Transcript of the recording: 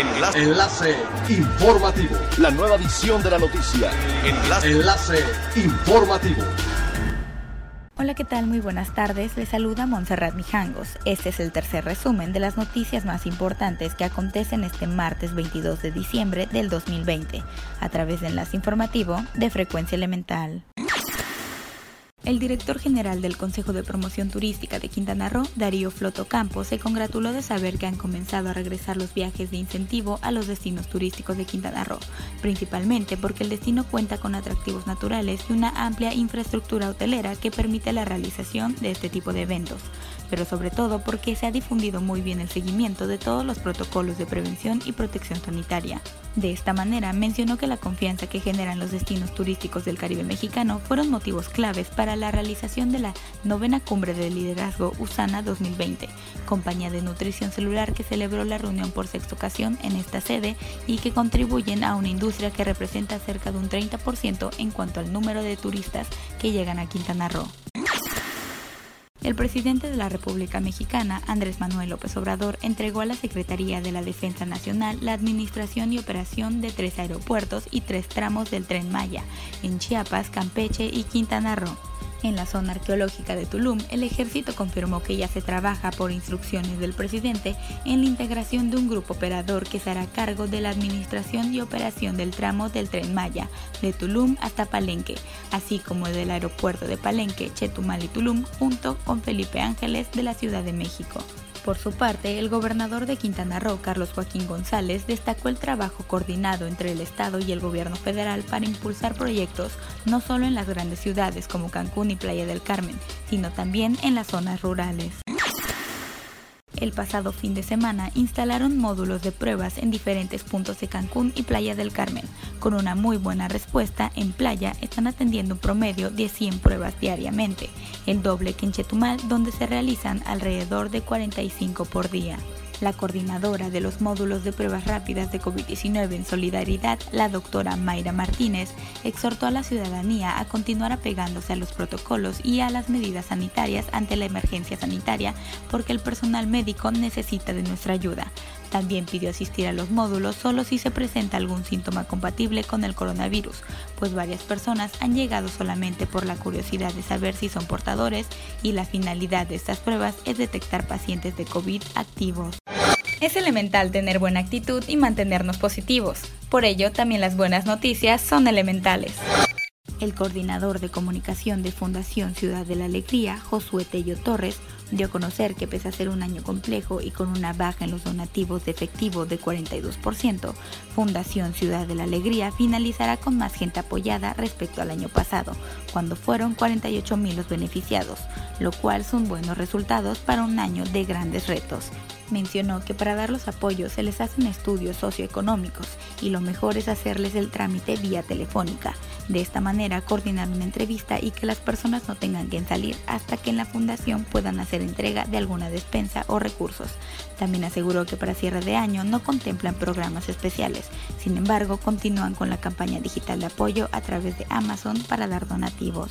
Enlace. Enlace informativo. La nueva edición de la noticia. Enlace. Enlace informativo. Hola, ¿qué tal? Muy buenas tardes. Les saluda Montserrat Mijangos. Este es el tercer resumen de las noticias más importantes que acontecen este martes 22 de diciembre del 2020, a través de Enlace Informativo de Frecuencia Elemental. El director general del Consejo de Promoción Turística de Quintana Roo, Darío Floto Campos, se congratuló de saber que han comenzado a regresar los viajes de incentivo a los destinos turísticos de Quintana Roo, principalmente porque el destino cuenta con atractivos naturales y una amplia infraestructura hotelera que permite la realización de este tipo de eventos pero sobre todo porque se ha difundido muy bien el seguimiento de todos los protocolos de prevención y protección sanitaria. De esta manera, mencionó que la confianza que generan los destinos turísticos del Caribe mexicano fueron motivos claves para la realización de la novena cumbre de liderazgo USANA 2020, compañía de nutrición celular que celebró la reunión por sexta ocasión en esta sede y que contribuyen a una industria que representa cerca de un 30% en cuanto al número de turistas que llegan a Quintana Roo. El presidente de la República Mexicana, Andrés Manuel López Obrador, entregó a la Secretaría de la Defensa Nacional la administración y operación de tres aeropuertos y tres tramos del tren Maya, en Chiapas, Campeche y Quintana Roo. En la zona arqueológica de Tulum, el ejército confirmó que ya se trabaja por instrucciones del presidente en la integración de un grupo operador que se hará cargo de la administración y operación del tramo del tren Maya, de Tulum hasta Palenque, así como del aeropuerto de Palenque, Chetumal y Tulum, junto con Felipe Ángeles de la Ciudad de México. Por su parte, el gobernador de Quintana Roo, Carlos Joaquín González, destacó el trabajo coordinado entre el Estado y el gobierno federal para impulsar proyectos no solo en las grandes ciudades como Cancún y Playa del Carmen, sino también en las zonas rurales. El pasado fin de semana instalaron módulos de pruebas en diferentes puntos de Cancún y Playa del Carmen. Con una muy buena respuesta, en Playa están atendiendo un promedio de 100 pruebas diariamente, el doble que en Chetumal, donde se realizan alrededor de 45 por día. La coordinadora de los módulos de pruebas rápidas de COVID-19 en Solidaridad, la doctora Mayra Martínez, exhortó a la ciudadanía a continuar apegándose a los protocolos y a las medidas sanitarias ante la emergencia sanitaria porque el personal médico necesita de nuestra ayuda. También pidió asistir a los módulos solo si se presenta algún síntoma compatible con el coronavirus, pues varias personas han llegado solamente por la curiosidad de saber si son portadores y la finalidad de estas pruebas es detectar pacientes de COVID activos. Es elemental tener buena actitud y mantenernos positivos. Por ello, también las buenas noticias son elementales. El coordinador de comunicación de Fundación Ciudad de la Alegría, Josué Tello Torres, dio a conocer que pese a ser un año complejo y con una baja en los donativos de efectivo de 42%, Fundación Ciudad de la Alegría finalizará con más gente apoyada respecto al año pasado, cuando fueron 48 mil los beneficiados, lo cual son buenos resultados para un año de grandes retos mencionó que para dar los apoyos se les hacen estudios socioeconómicos y lo mejor es hacerles el trámite vía telefónica. De esta manera coordinar una entrevista y que las personas no tengan que salir hasta que en la fundación puedan hacer entrega de alguna despensa o recursos. También aseguró que para cierre de año no contemplan programas especiales, sin embargo continúan con la campaña digital de apoyo a través de Amazon para dar donativos.